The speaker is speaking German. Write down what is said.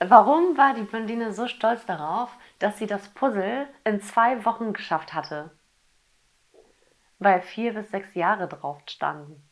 Warum war die Blondine so stolz darauf, dass sie das Puzzle in zwei Wochen geschafft hatte? Weil vier bis sechs Jahre drauf standen.